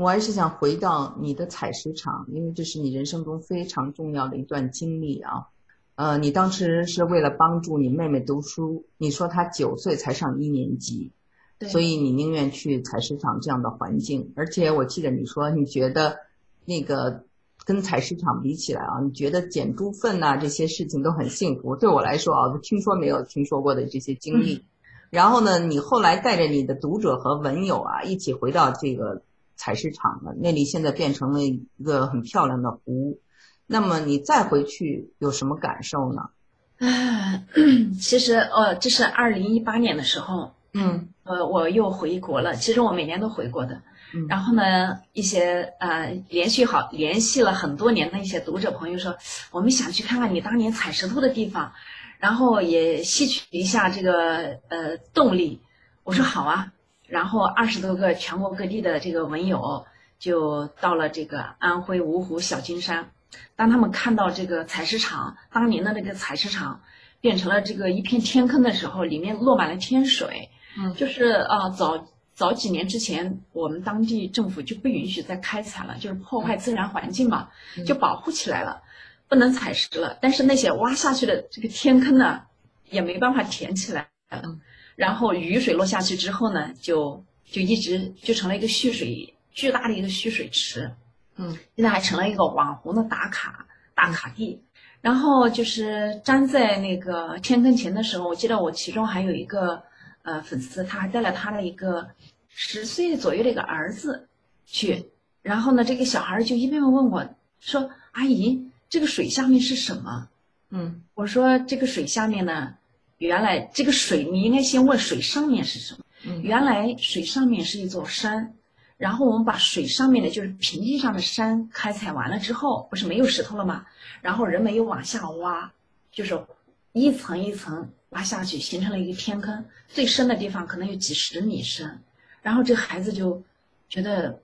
我还是想回到你的采石场，因为这是你人生中非常重要的一段经历啊。呃，你当时是为了帮助你妹妹读书，你说她九岁才上一年级，所以你宁愿去采石场这样的环境。而且我记得你说你觉得那个跟采石场比起来啊，你觉得捡猪粪呐这些事情都很幸福。对我来说啊，听说没有听说过的这些经历。然后呢，你后来带着你的读者和文友啊一起回到这个。采石场了，那里现在变成了一个很漂亮的湖。那么你再回去有什么感受呢？啊，其实呃，这是二零一八年的时候，嗯，呃，我又回国了。其实我每年都回国的。然后呢，一些呃，连续好联系了很多年的一些读者朋友说，我们想去看看你当年采石头的地方，然后也吸取一下这个呃动力。我说好啊。然后二十多个全国各地的这个文友就到了这个安徽芜湖小金山，当他们看到这个采石场当年的那个采石场变成了这个一片天坑的时候，里面落满了天水。嗯，就是啊，早早几年之前，我们当地政府就不允许再开采了，就是破坏自然环境嘛，就保护起来了，不能采石了。但是那些挖下去的这个天坑呢，也没办法填起来。嗯。然后雨水落下去之后呢，就就一直就成了一个蓄水巨大的一个蓄水池，嗯，现在还成了一个网红的打卡打卡地。然后就是站在那个天坑前的时候，我记得我其中还有一个呃粉丝，他还带了他的一个十岁左右的一个儿子去。然后呢，这个小孩就一遍遍问我说：“阿姨，这个水下面是什么？”嗯，我说：“这个水下面呢。”原来这个水，你应该先问水上面是什么。原来水上面是一座山，然后我们把水上面的，就是平地上的山开采完了之后，不是没有石头了吗？然后人们又往下挖，就是一层一层挖下去，形成了一个天坑，最深的地方可能有几十米深。然后这孩子就觉得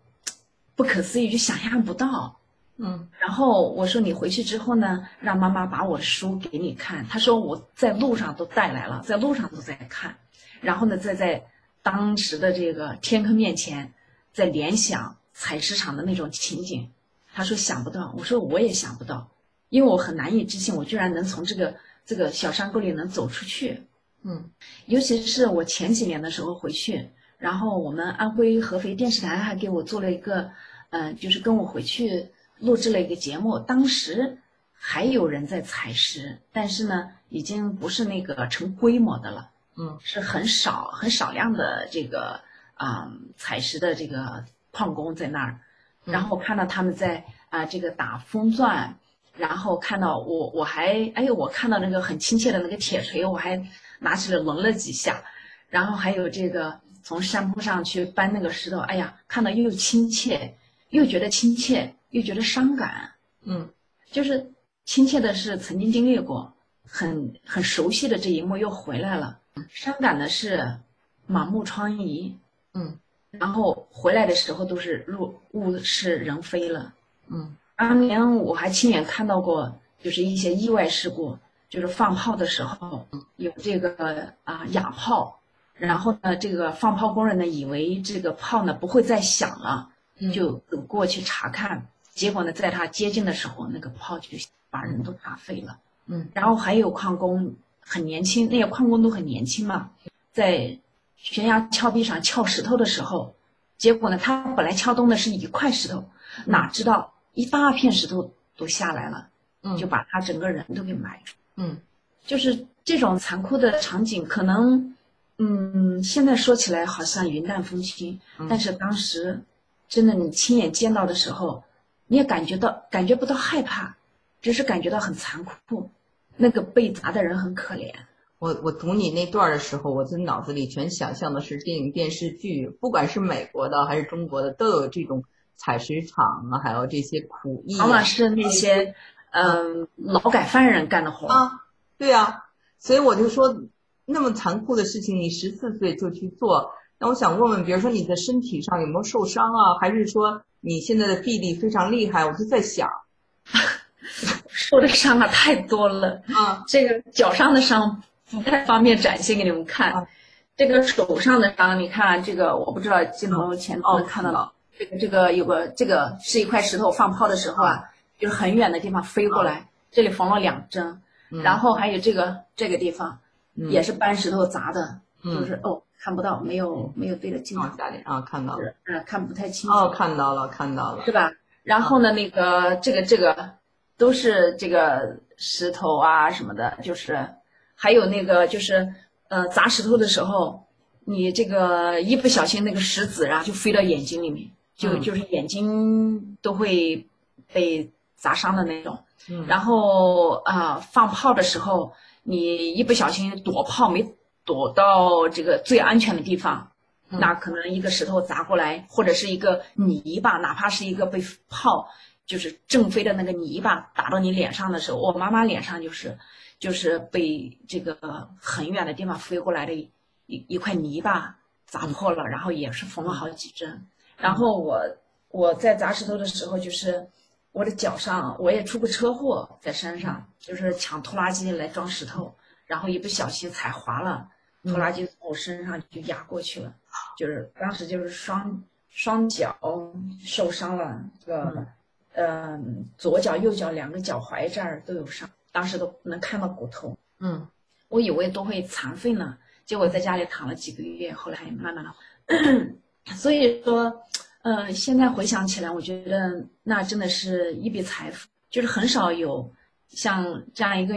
不可思议，就想象不到。嗯，然后我说你回去之后呢，让妈妈把我的书给你看。他说我在路上都带来了，在路上都在看。然后呢，再在当时的这个天坑面前，在联想采石场的那种情景。他说想不到，我说我也想不到，因为我很难以置信，我居然能从这个这个小山沟里能走出去。嗯，尤其是我前几年的时候回去，然后我们安徽合肥电视台还给我做了一个，嗯，就是跟我回去。录制了一个节目，当时还有人在采石，但是呢，已经不是那个成规模的了，嗯，是很少很少量的这个啊采石的这个矿工在那儿，然后我看到他们在啊这个打风钻，然后看到我我还哎呦我看到那个很亲切的那个铁锤，我还拿起来抡了几下，然后还有这个从山坡上去搬那个石头，哎呀，看到又亲切又觉得亲切。又觉得伤感，嗯，就是亲切的是曾经经历过，很很熟悉的这一幕又回来了。伤感的是满目疮痍，嗯，然后回来的时候都是路物是人非了，嗯。当年我还亲眼看到过，就是一些意外事故，就是放炮的时候有这个啊哑炮，然后呢，这个放炮工人呢以为这个炮呢不会再响了，就走过去查看。结果呢，在他接近的时候，那个炮就把人都打飞了。嗯，然后还有矿工很年轻，那些矿工都很年轻嘛，在悬崖峭壁上撬石头的时候，结果呢，他本来撬动的是一块石头，哪知道一大片石头都下来了，嗯，就把他整个人都给埋住。嗯，就是这种残酷的场景，可能，嗯，现在说起来好像云淡风轻，但是当时真的你亲眼见到的时候。你也感觉到感觉不到害怕，只是感觉到很残酷，那个被砸的人很可怜。我我读你那段的时候，我的脑子里全想象的是电影电视剧，不管是美国的还是中国的，都有这种采石场啊，还有这些苦役。往往是那些嗯劳改犯人干的活啊。对啊，所以我就说，那么残酷的事情，你十四岁就去做，那我想问问，比如说你的身体上有没有受伤啊？还是说？你现在的臂力非常厉害，我就在想，受的伤啊太多了啊！这个脚上的伤不太方便展现给你们看，这个手上的伤，你看这个，我不知道镜头前能看得到，这个这个有个这个是一块石头放炮的时候啊，就是很远的地方飞过来，这里缝了两针，然后还有这个这个地方也是搬石头砸的，就是哦看不到，没有没有对着镜子啊看到了，嗯看不太清楚哦看到了看到了是吧？然后呢那个这个这个都是这个石头啊什么的，就是还有那个就是呃砸石头的时候。你这个一不小心，那个石子啊，就飞到眼睛里面，就就是眼睛都会被砸伤的那种。然后啊，放炮的时候，你一不小心躲炮没躲到这个最安全的地方，那可能一个石头砸过来，或者是一个泥巴，哪怕是一个被炮就是正飞的那个泥巴打到你脸上的时候，我妈妈脸上就是就是被这个很远的地方飞过来的。一一块泥巴砸破了，然后也是缝了好几针。然后我我在砸石头的时候，就是我的脚上我也出过车祸，在山上就是抢拖拉机来装石头，然后一不小心踩滑了，拖拉机从我身上就压过去了，就是当时就是双双脚受伤了，这个嗯左脚右脚两个脚踝这儿都有伤，当时都能看到骨头。嗯，我以为都会残废呢。结果在家里躺了几个月，后来慢慢的，所以说，呃，现在回想起来，我觉得那真的是一笔财富，就是很少有像这样一个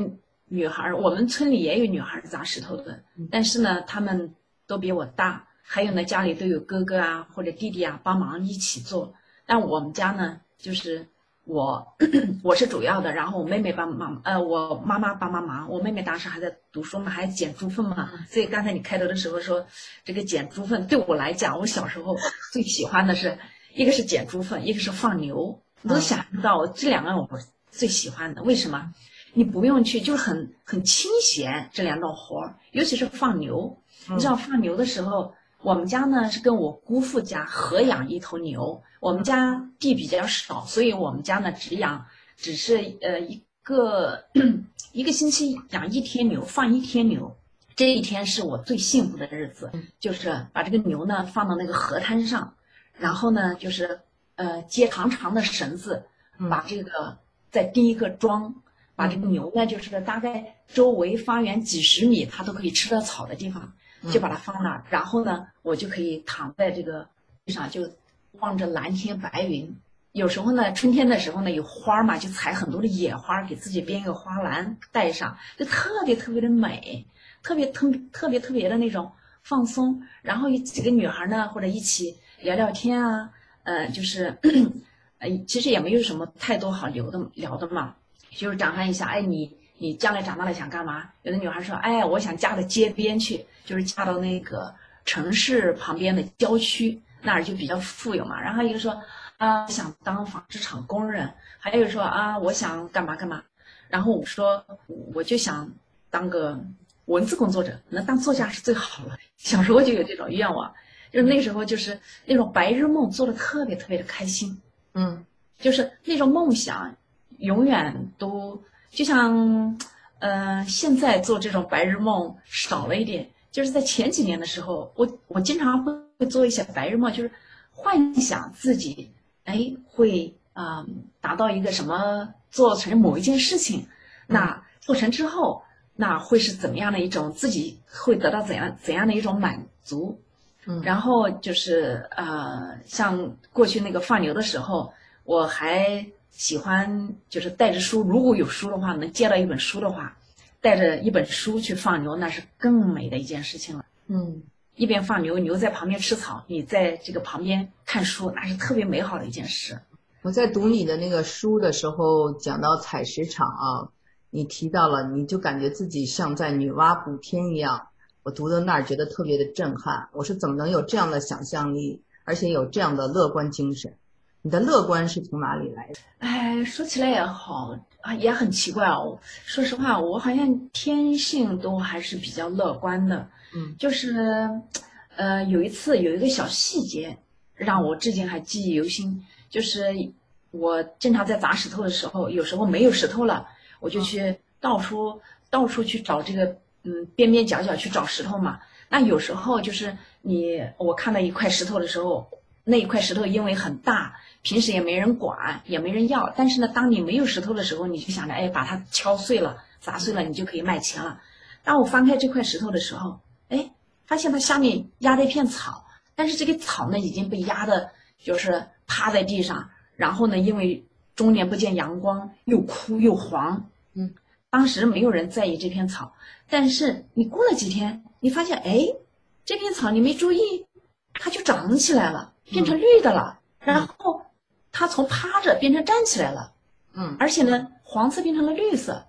女孩，我们村里也有女孩砸石头的，但是呢，她们都比我大，还有呢，家里都有哥哥啊或者弟弟啊帮忙一起做，但我们家呢，就是。我 我是主要的，然后我妹妹帮忙，呃，我妈妈帮帮忙。我妹妹当时还在读书嘛，还捡猪粪嘛。所以刚才你开头的时候说，这个捡猪粪对我来讲，我小时候最喜欢的是一个是捡猪粪，一个是放牛。你都想不到，这两个我最喜欢的。为什么？你不用去，就是很很清闲这两种活儿，尤其是放牛。你知道放牛的时候。我们家呢是跟我姑父家合养一头牛，我们家地比较少，所以我们家呢只养，只是呃一个一个星期养一天牛，放一天牛。这一天是我最幸福的日子，就是把这个牛呢放到那个河滩上，然后呢就是呃接长长的绳子，把这个再钉一个桩，把这个牛呢就是大概周围方圆几十米它都可以吃到草的地方。就把它放那儿，然后呢，我就可以躺在这个地上，就望着蓝天白云。有时候呢，春天的时候呢，有花嘛，就采很多的野花，给自己编一个花篮带上，就特别特别的美，特别特特别特别的那种放松。然后有几个女孩呢，或者一起聊聊天啊，呃，就是，呃，其实也没有什么太多好聊的聊的嘛，就是展开一下，哎，你。你将来长大了想干嘛？有的女孩说：“哎，我想嫁到街边去，就是嫁到那个城市旁边的郊区，那儿就比较富有嘛。”然后一个说：“啊，想当纺织厂工人。”还有说：“啊，我想干嘛干嘛。”然后我说：“我就想当个文字工作者，能当作家是最好了。”小时候就有这种愿望，就是那时候就是那种白日梦做的特别特别的开心。嗯，就是那种梦想永远都。就像，呃，现在做这种白日梦少了一点。就是在前几年的时候，我我经常会会做一些白日梦，就是幻想自己，哎，会啊达到一个什么，做成某一件事情。那做成之后，那会是怎么样的一种自己会得到怎样怎样的一种满足？嗯，然后就是呃，像过去那个放牛的时候，我还。喜欢就是带着书，如果有书的话，能借到一本书的话，带着一本书去放牛，那是更美的一件事情了。嗯，一边放牛，牛在旁边吃草，你在这个旁边看书，那是特别美好的一件事。我在读你的那个书的时候，讲到采石场啊，你提到了，你就感觉自己像在女娲补天一样。我读到那儿，觉得特别的震撼。我说怎么能有这样的想象力，而且有这样的乐观精神？你的乐观是从哪里来的？哎，说起来也好啊，也很奇怪哦。说实话，我好像天性都还是比较乐观的。嗯，就是，呃，有一次有一个小细节让我至今还记忆犹新，就是我经常在砸石头的时候，有时候没有石头了，我就去到处到处去找这个嗯边边角角去找石头嘛。那有时候就是你我看到一块石头的时候。那一块石头因为很大，平时也没人管，也没人要。但是呢，当你没有石头的时候，你就想着，哎，把它敲碎了、砸碎了，你就可以卖钱了。当我翻开这块石头的时候，哎，发现它下面压着一片草，但是这个草呢已经被压的，就是趴在地上。然后呢，因为终年不见阳光，又枯又黄。嗯，当时没有人在意这片草，但是你过了几天，你发现，哎，这片草你没注意，它就长起来了，变成绿的了。然后它从趴着变成站起来了。嗯，而且呢，黄色变成了绿色，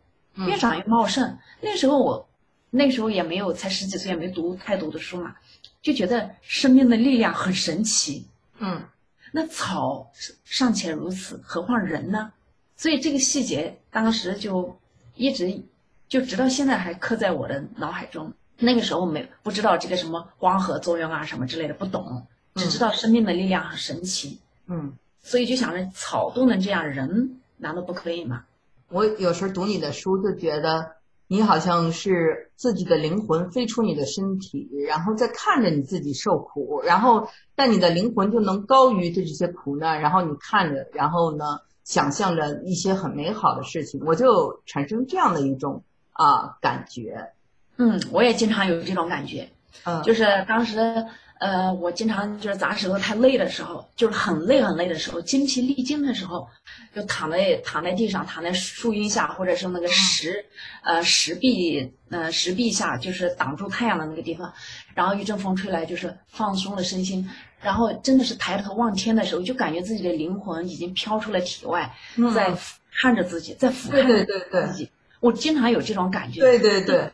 越长越茂盛。那时候我。那时候也没有，才十几岁，也没读太多的书嘛，就觉得生命的力量很神奇。嗯，那草尚且如此，何况人呢？所以这个细节当时就一直就直到现在还刻在我的脑海中。那个时候没不知道这个什么光合作用啊什么之类的，不懂，只知道生命的力量很神奇。嗯，所以就想着草都能这样，人难道不可以吗？我有时候读你的书就觉得。你好像是自己的灵魂飞出你的身体，然后再看着你自己受苦，然后但你的灵魂就能高于这这些苦难，然后你看着，然后呢，想象着一些很美好的事情，我就产生这样的一种啊感觉。嗯，我也经常有这种感觉，嗯，就是当时。呃，我经常就是砸石头太累的时候，就是很累很累的时候，精疲力尽的时候，就躺在躺在地上，躺在树荫下，或者是那个石，呃石壁，呃石壁下，就是挡住太阳的那个地方，然后一阵风吹来，就是放松了身心，然后真的是抬头望天的时候，就感觉自己的灵魂已经飘出了体外，在看着自己，在俯瞰着自己。我经常有这种感觉。对对对，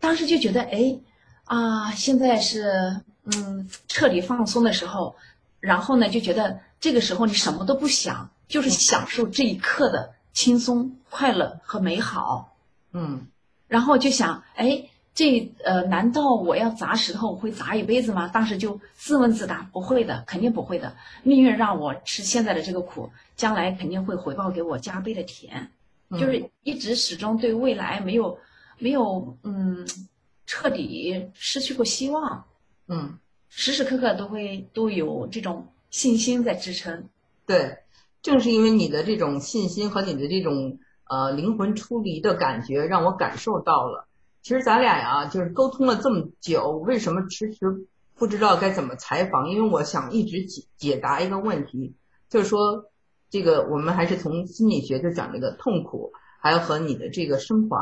当时就觉得，哎，啊，现在是。嗯，彻底放松的时候，然后呢，就觉得这个时候你什么都不想，就是享受这一刻的轻松、快乐和美好。嗯，然后就想，哎，这呃，难道我要砸石头会砸一辈子吗？当时就自问自答，不会的，肯定不会的。命运让我吃现在的这个苦，将来肯定会回报给我加倍的甜。就是一直始终对未来没有没有嗯彻底失去过希望。嗯，时时刻刻都会都有这种信心在支撑。对，正是因为你的这种信心和你的这种呃灵魂出离的感觉，让我感受到了。其实咱俩呀，就是沟通了这么久，为什么迟迟不知道该怎么采访？因为我想一直解解答一个问题，就是说这个我们还是从心理学就讲这个痛苦，还有和你的这个升华，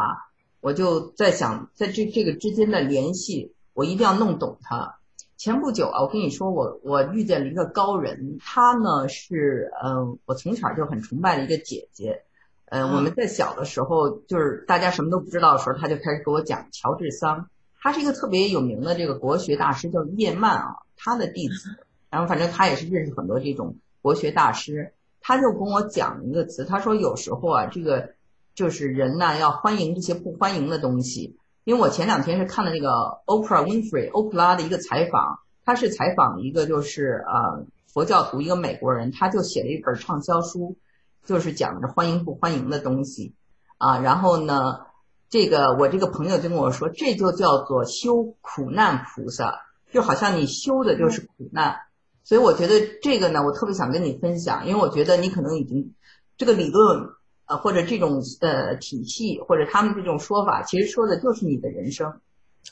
我就在想在这这个之间的联系。我一定要弄懂它。前不久啊，我跟你说，我我遇见了一个高人，他呢是嗯，我从小就很崇拜的一个姐姐。呃，我们在小的时候，就是大家什么都不知道的时候，他就开始给我讲乔治桑。他是一个特别有名的这个国学大师，叫叶曼啊，他的弟子。然后反正他也是认识很多这种国学大师。他就跟我讲一个词，他说有时候啊，这个就是人呢要欢迎这些不欢迎的东西。因为我前两天是看了那个 Oprah Winfrey 欧普拉的一个采访，他是采访一个就是呃佛教徒一个美国人，他就写了一本畅销书，就是讲着欢迎不欢迎的东西啊。然后呢，这个我这个朋友就跟我说，这就叫做修苦难菩萨，就好像你修的就是苦难。所以我觉得这个呢，我特别想跟你分享，因为我觉得你可能已经这个理论。呃，或者这种呃体系，或者他们这种说法，其实说的就是你的人生，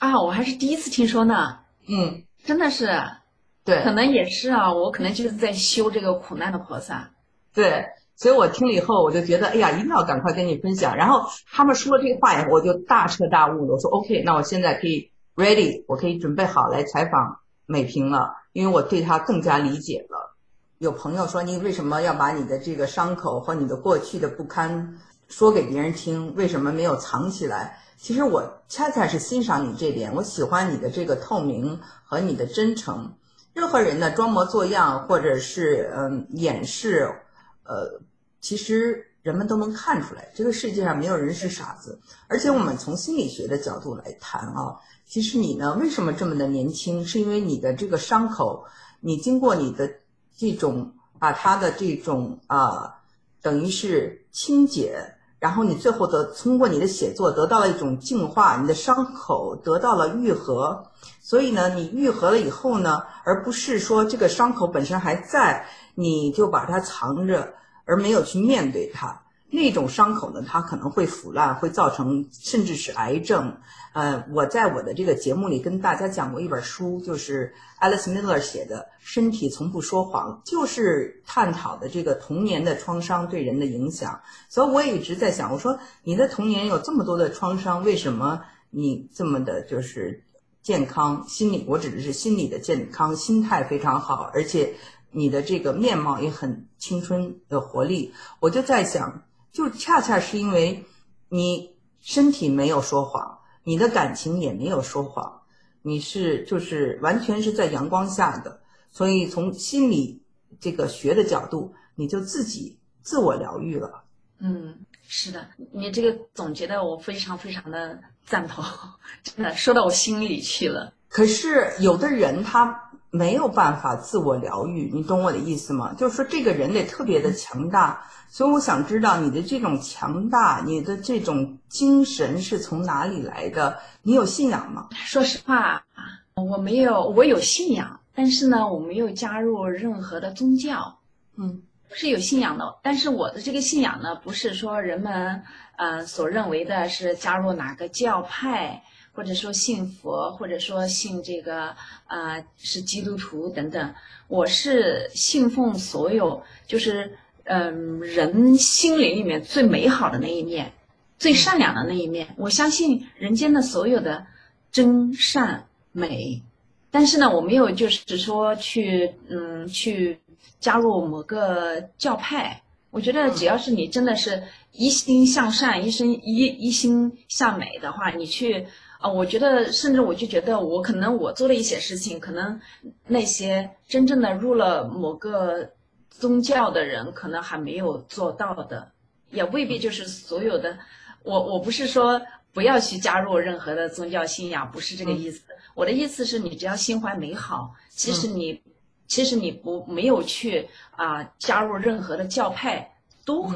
啊，我还是第一次听说呢。嗯，真的是，对，可能也是啊，我可能就是在修这个苦难的菩萨。对，所以我听了以后，我就觉得，哎呀，一定要赶快跟你分享。然后他们说了这个话以后，我就大彻大悟了。我说，OK，那我现在可以 ready，我可以准备好来采访美萍了，因为我对她更加理解了。有朋友说：“你为什么要把你的这个伤口和你的过去的不堪说给别人听？为什么没有藏起来？”其实我恰恰是欣赏你这点，我喜欢你的这个透明和你的真诚。任何人呢，装模作样或者是嗯掩饰，呃，其实人们都能看出来，这个世界上没有人是傻子。而且我们从心理学的角度来谈啊，其实你呢，为什么这么的年轻？是因为你的这个伤口，你经过你的。这种把它的这种啊，等于是清洁，然后你最后得通过你的写作得到了一种净化，你的伤口得到了愈合。所以呢，你愈合了以后呢，而不是说这个伤口本身还在，你就把它藏着，而没有去面对它。那种伤口呢，它可能会腐烂，会造成甚至是癌症。呃，我在我的这个节目里跟大家讲过一本书，就是 Alice Miller 写的《身体从不说谎》，就是探讨的这个童年的创伤对人的影响。所以我也一直在想，我说你的童年有这么多的创伤，为什么你这么的就是健康？心理，我指的是心理的健康，心态非常好，而且你的这个面貌也很青春的活力。我就在想。就恰恰是因为，你身体没有说谎，你的感情也没有说谎，你是就是完全是在阳光下的，所以从心理这个学的角度，你就自己自我疗愈了。嗯，是的，你这个总结的我非常非常的赞同，真的说到我心里去了。可是有的人他没有办法自我疗愈，你懂我的意思吗？就是说这个人得特别的强大。所以我想知道你的这种强大，你的这种精神是从哪里来的？你有信仰吗？说实话，我没有，我有信仰，但是呢，我没有加入任何的宗教。嗯，是有信仰的，但是我的这个信仰呢，不是说人们呃所认为的是加入哪个教派，或者说信佛，或者说信这个呃是基督徒等等。我是信奉所有就是。嗯，人心灵里面最美好的那一面，最善良的那一面，我相信人间的所有的真善美。但是呢，我没有就是说去嗯去加入某个教派。我觉得只要是你真的是一心向善、一生一一心向美的话，你去啊，我觉得甚至我就觉得我可能我做了一些事情，可能那些真正的入了某个。宗教的人可能还没有做到的，也未必就是所有的。我我不是说不要去加入任何的宗教信仰，不是这个意思。我的意思是你只要心怀美好，其实你其实你不没有去啊加入任何的教派都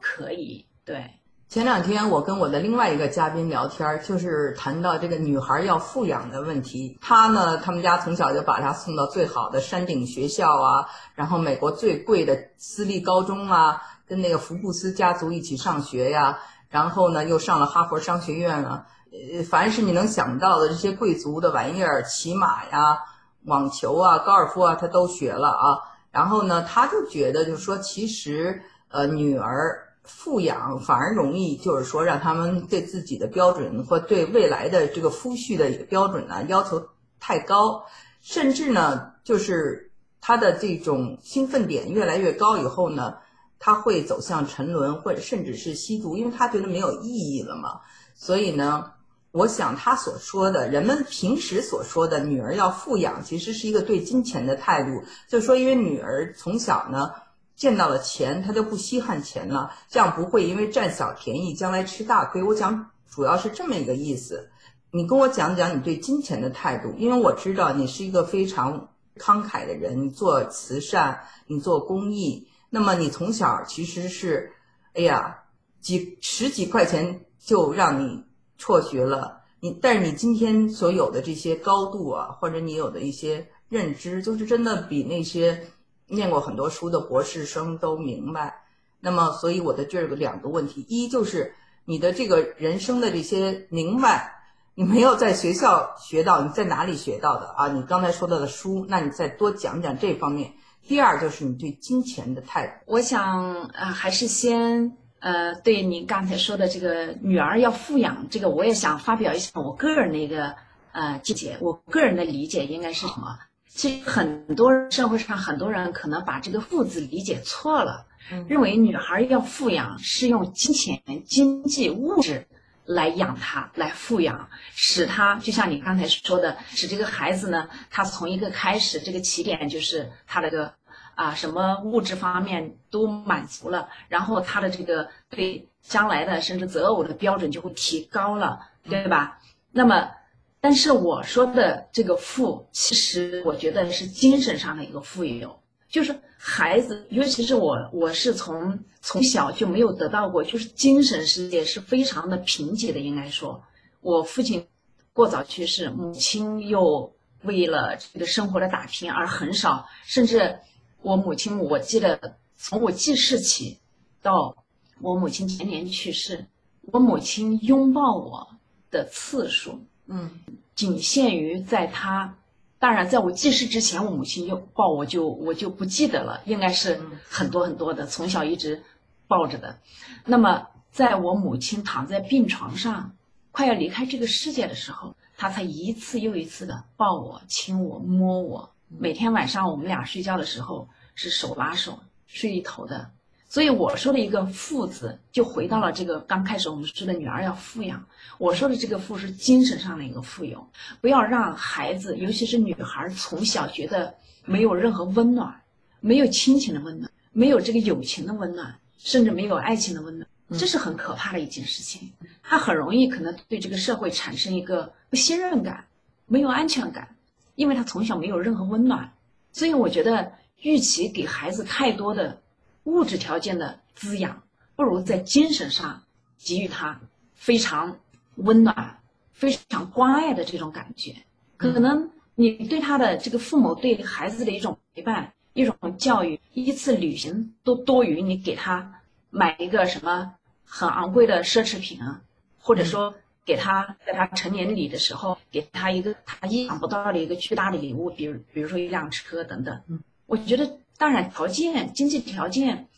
可以。对。前两天我跟我的另外一个嘉宾聊天，就是谈到这个女孩要富养的问题。她呢，他们家从小就把她送到最好的山顶学校啊，然后美国最贵的私立高中啊，跟那个福布斯家族一起上学呀，然后呢又上了哈佛商学院啊，呃，凡是你能想到的这些贵族的玩意儿，骑马呀、网球啊、高尔夫啊，她都学了啊。然后呢，她就觉得，就是说，其实呃，女儿。富养反而容易，就是说让他们对自己的标准或对未来的这个夫婿的标准呢要求太高，甚至呢就是他的这种兴奋点越来越高以后呢，他会走向沉沦或者甚至是吸毒，因为他觉得没有意义了嘛。所以呢，我想他所说的人们平时所说的女儿要富养，其实是一个对金钱的态度，就说因为女儿从小呢。见到了钱，他就不稀罕钱了，这样不会因为占小便宜将来吃大亏。我讲主要是这么一个意思。你跟我讲讲你对金钱的态度，因为我知道你是一个非常慷慨的人，你做慈善，你做公益。那么你从小其实是，哎呀，几十几块钱就让你辍学了。你但是你今天所有的这些高度啊，或者你有的一些认知，就是真的比那些。念过很多书的博士生都明白，那么所以我的这个两个问题，一就是你的这个人生的这些明白，你没有在学校学到，你在哪里学到的啊？你刚才说到的书，那你再多讲讲这方面。第二就是你对金钱的态度。我想啊，还是先呃，对您刚才说的这个女儿要富养，这个我也想发表一下我个人的一个呃见解，我个人的理解应该是什么？其实很多社会上很多人可能把这个“富”字理解错了，认为女孩要富养是用金钱、经济、物质来养她、来富养，使她就像你刚才说的，使这个孩子呢，他从一个开始这个起点就是他那个啊什么物质方面都满足了，然后他的这个对将来的甚至择偶的标准就会提高了，对吧？那么。但是我说的这个富，其实我觉得是精神上的一个富有，就是孩子，尤其是我，我是从从小就没有得到过，就是精神世界是非常的贫瘠的。应该说，我父亲过早去世，母亲又为了这个生活的打拼而很少，甚至我母亲，我记得从我记事起到我母亲前年去世，我母亲拥抱我的次数，嗯，仅限于在他。当然，在我记事之前，我母亲就抱我，就我就不记得了，应该是很多很多的，从小一直抱着的。那么，在我母亲躺在病床上，快要离开这个世界的时候，她才一次又一次的抱我、亲我、摸我。每天晚上我们俩睡觉的时候是手拉手睡一头的。所以我说的一个“富”字，就回到了这个刚开始我们说的女儿要富养。我说的这个“富”是精神上的一个富有，不要让孩子，尤其是女孩，从小觉得没有任何温暖，没有亲情的温暖，没有这个友情的温暖，甚至没有爱情的温暖，这是很可怕的一件事情。她很容易可能对这个社会产生一个不信任感，没有安全感，因为她从小没有任何温暖。所以我觉得，与其给孩子太多的。物质条件的滋养，不如在精神上给予他非常温暖、非常关爱的这种感觉。可能你对他的这个父母对孩子的一种陪伴、一种教育，一次旅行都多于你给他买一个什么很昂贵的奢侈品啊，或者说给他在他成年礼的时候给他一个他意想不到的一个巨大的礼物，比如比如说一辆车等等。嗯，我觉得。当然，条件经济条件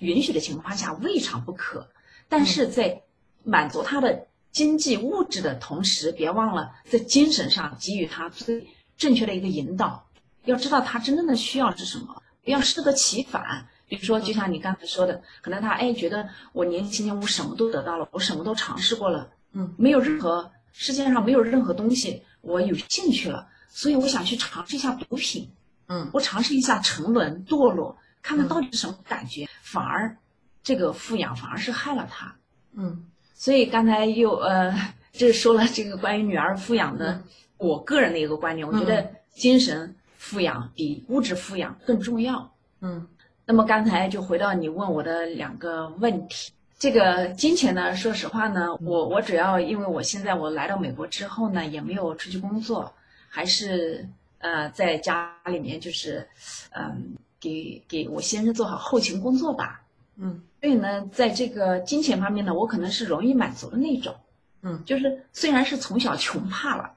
允许的情况下，未尝不可。但是在满足他的经济物质的同时，别忘了在精神上给予他最正确的一个引导。要知道他真正的需要是什么，不要适得其反。比如说，就像你刚才说的，可能他哎觉得我年轻轻我什么都得到了，我什么都尝试过了，嗯，没有任何世界上没有任何东西我有兴趣了，所以我想去尝试一下毒品。嗯，我尝试一下沉沦堕落，看看到底是什么感觉，反而这个富养反而是害了他。嗯，所以刚才又呃，这说了这个关于女儿富养的，我个人的一个观点，我觉得精神富养比物质富养更重要。嗯，那么刚才就回到你问我的两个问题，这个金钱呢，说实话呢，我我主要因为我现在我来到美国之后呢，也没有出去工作，还是。呃，在家里面就是，嗯，给给我先生做好后勤工作吧。嗯，所以呢，在这个金钱方面呢，我可能是容易满足的那种。嗯，就是虽然是从小穷怕了，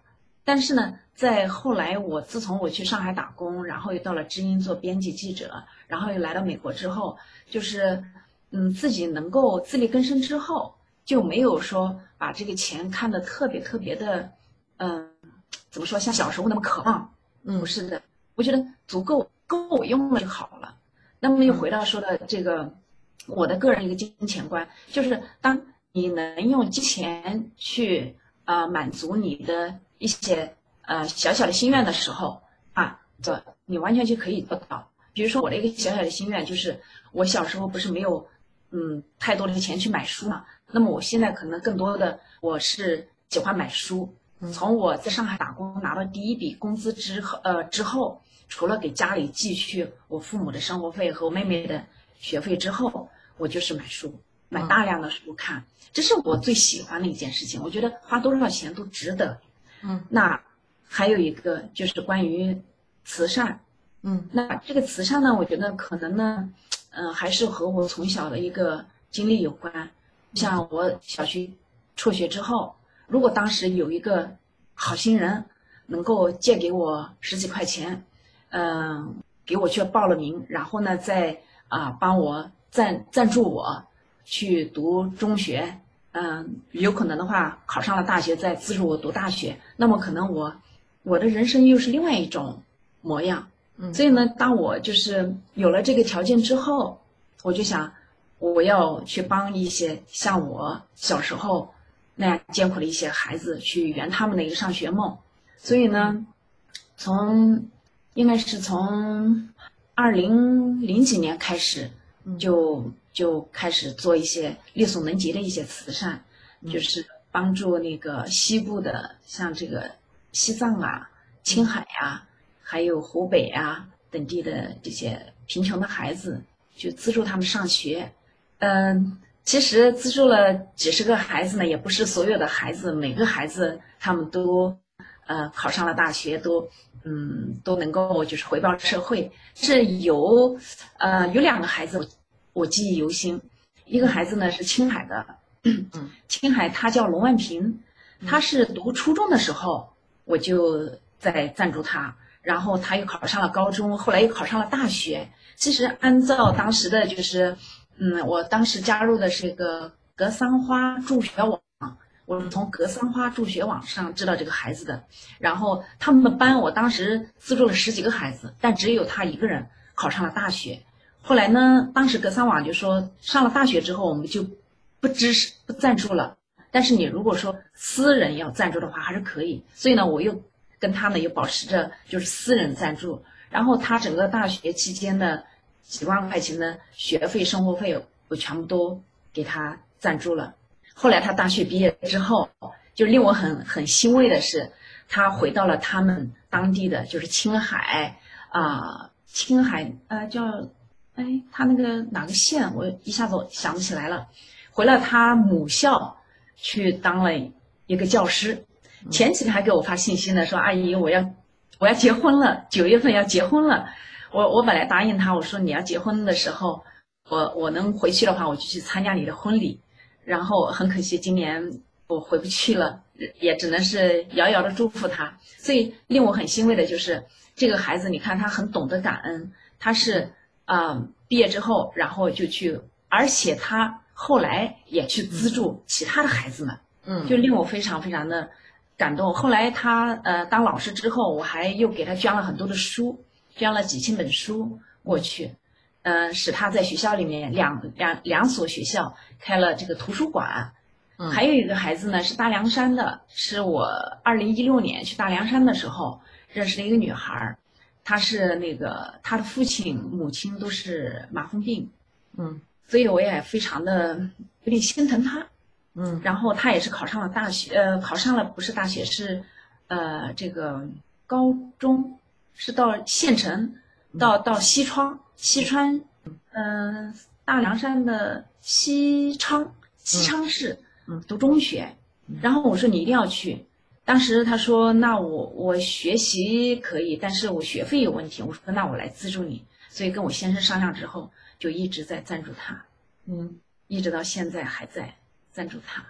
但是呢，在后来我自从我去上海打工，然后又到了知音做编辑记者，然后又来到美国之后，就是嗯，自己能够自力更生之后，就没有说把这个钱看得特别特别的，嗯，怎么说，像小时候那么渴望。嗯，不是的，我觉得足够够我用了就好了。那么又回到说的这个，我的个人一个金钱观，就是当你能用金钱去啊满足你的一些呃小小的心愿的时候啊，这你完全就可以做到。比如说我的一个小小的心愿就是，我小时候不是没有嗯太多的钱去买书嘛，那么我现在可能更多的我是喜欢买书。从我在上海打工拿到第一笔工资之后，呃之后，除了给家里寄去我父母的生活费和我妹妹的学费之后，我就是买书，买大量的书看，这是我最喜欢的一件事情。我觉得花多少钱都值得。嗯，那还有一个就是关于慈善。嗯，那这个慈善呢，我觉得可能呢，嗯，还是和我从小的一个经历有关。像我小学辍学之后。如果当时有一个好心人，能够借给我十几块钱，嗯，给我去报了名，然后呢，再啊帮我赞赞助我去读中学，嗯，有可能的话考上了大学，再资助我读大学，那么可能我我的人生又是另外一种模样。嗯，所以呢，当我就是有了这个条件之后，我就想我要去帮一些像我小时候。那样艰苦的一些孩子去圆他们的一个上学梦，所以呢，从应该是从二零零几年开始，就就开始做一些力所能及的一些慈善，就是帮助那个西部的，像这个西藏啊、青海呀，还有湖北啊，等地的这些贫穷的孩子，就资助他们上学。嗯，其实资助了几十个孩子呢，也不是所有的孩子，每个孩子他们都呃考上了大学，都嗯都能够就是回报社会。是有呃有两个孩子我记忆犹新，一个孩子呢是青海的，青海他叫龙万平，他是读初中的时候我就在赞助他。然后他又考上了高中，后来又考上了大学。其实按照当时的就是，嗯，我当时加入的是一个格桑花助学网，我是从格桑花助学网上知道这个孩子的。然后他们的班我当时资助了十几个孩子，但只有他一个人考上了大学。后来呢，当时格桑网就说上了大学之后我们就不支持不赞助了，但是你如果说私人要赞助的话还是可以。所以呢，我又。跟他呢又保持着就是私人赞助，然后他整个大学期间的几万块钱的学费、生活费，我全部都给他赞助了。后来他大学毕业之后，就令我很很欣慰的是，他回到了他们当地的就是青海啊，青海呃叫哎他那个哪个县，我一下子想不起来了。回了他母校去当了一个教师。前几天还给我发信息呢，说阿姨，我要我要结婚了，九月份要结婚了。我我本来答应他，我说你要结婚的时候，我我能回去的话，我就去参加你的婚礼。然后很可惜，今年我回不去了，也只能是遥遥的祝福他。所以令我很欣慰的就是这个孩子，你看他很懂得感恩，他是啊毕业之后，然后就去，而且他后来也去资助其他的孩子们，嗯，就令我非常非常的。感动。后来他呃当老师之后，我还又给他捐了很多的书，捐了几千本书过去，嗯，使他在学校里面两两两所学校开了这个图书馆。嗯，还有一个孩子呢是大凉山的，是我二零一六年去大凉山的时候认识的一个女孩儿，她是那个她的父亲母亲都是麻风病，嗯，所以我也非常的有点心疼她。嗯，然后她也是考上了大学，呃，考上了不是大学，是，呃，这个高中，是到县城，到到西川，西川，嗯，大凉山的西昌，西昌市，嗯，读中学。然后我说你一定要去，当时他说那我我学习可以，但是我学费有问题。我说那我来资助你，所以跟我先生商量之后，就一直在赞助他，嗯，一直到现在还在。赞助他。